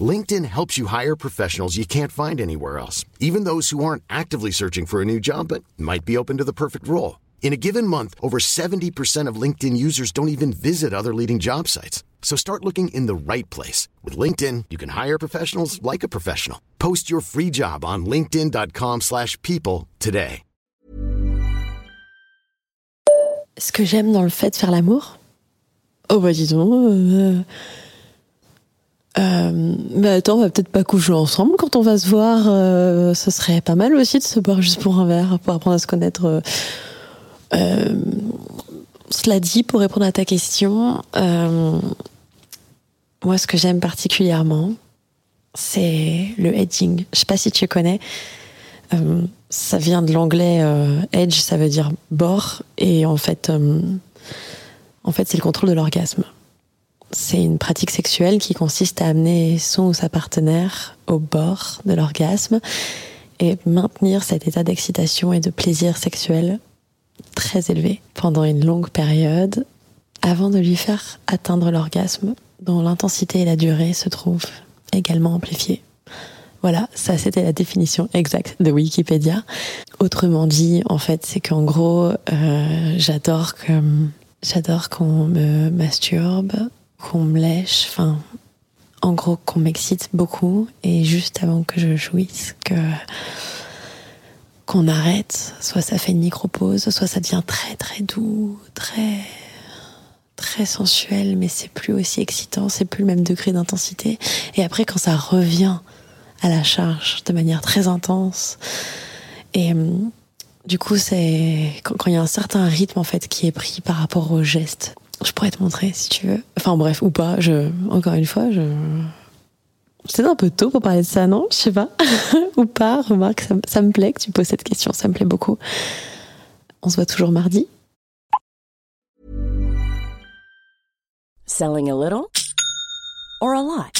LinkedIn helps you hire professionals you can't find anywhere else, even those who aren't actively searching for a new job but might be open to the perfect role. In a given month, over 70% of LinkedIn users don't even visit other leading job sites. So start looking in the right place. With LinkedIn, you can hire professionals like a professional. Post your free job on linkedin.com slash people today. Ce que j'aime dans le fait de faire l'amour Oh bah dis donc... Euh... euh Euh, mais attends, on va peut-être pas coucher ensemble quand on va se voir. Euh, ce serait pas mal aussi de se boire juste pour un verre, pour apprendre à se connaître. Euh, euh cela dit, pour répondre à ta question, euh, moi, ce que j'aime particulièrement, c'est le edging. Je sais pas si tu connais. Ça vient de l'anglais edge, ça veut dire bord, et en fait, en fait, c'est le contrôle de l'orgasme. C'est une pratique sexuelle qui consiste à amener son ou sa partenaire au bord de l'orgasme et maintenir cet état d'excitation et de plaisir sexuel très élevé pendant une longue période avant de lui faire atteindre l'orgasme dont l'intensité et la durée se trouvent également amplifiées. Voilà, ça c'était la définition exacte de Wikipédia. Autrement dit, en fait, c'est qu'en gros, euh, j'adore qu'on me masturbe qu'on me lèche, enfin, en gros, qu'on m'excite beaucoup et juste avant que je jouisse, que qu'on arrête, soit ça fait une micro-pause, soit ça devient très très doux, très très sensuel, mais c'est plus aussi excitant, c'est plus le même degré d'intensité. Et après, quand ça revient à la charge de manière très intense, et hum, du coup, c'est quand il y a un certain rythme en fait qui est pris par rapport au geste je pourrais te montrer si tu veux. Enfin bref, ou pas. Je, encore une fois, je. C'est un peu tôt pour parler de ça, non? Je sais pas. ou pas. Remarque, ça, ça me plaît que tu poses cette question. Ça me plaît beaucoup. On se voit toujours mardi. Selling a little or a lot?